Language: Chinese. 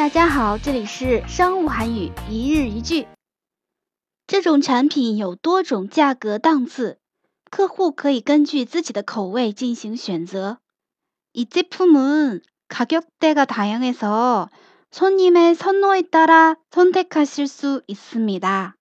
大家好，这里是商务韩语一日一句。这种产品有多种价格档次，客户可以根据自己的口味进行选择。이제품은가격대가다양해서손님의선호에따라선택하실수있습니 다。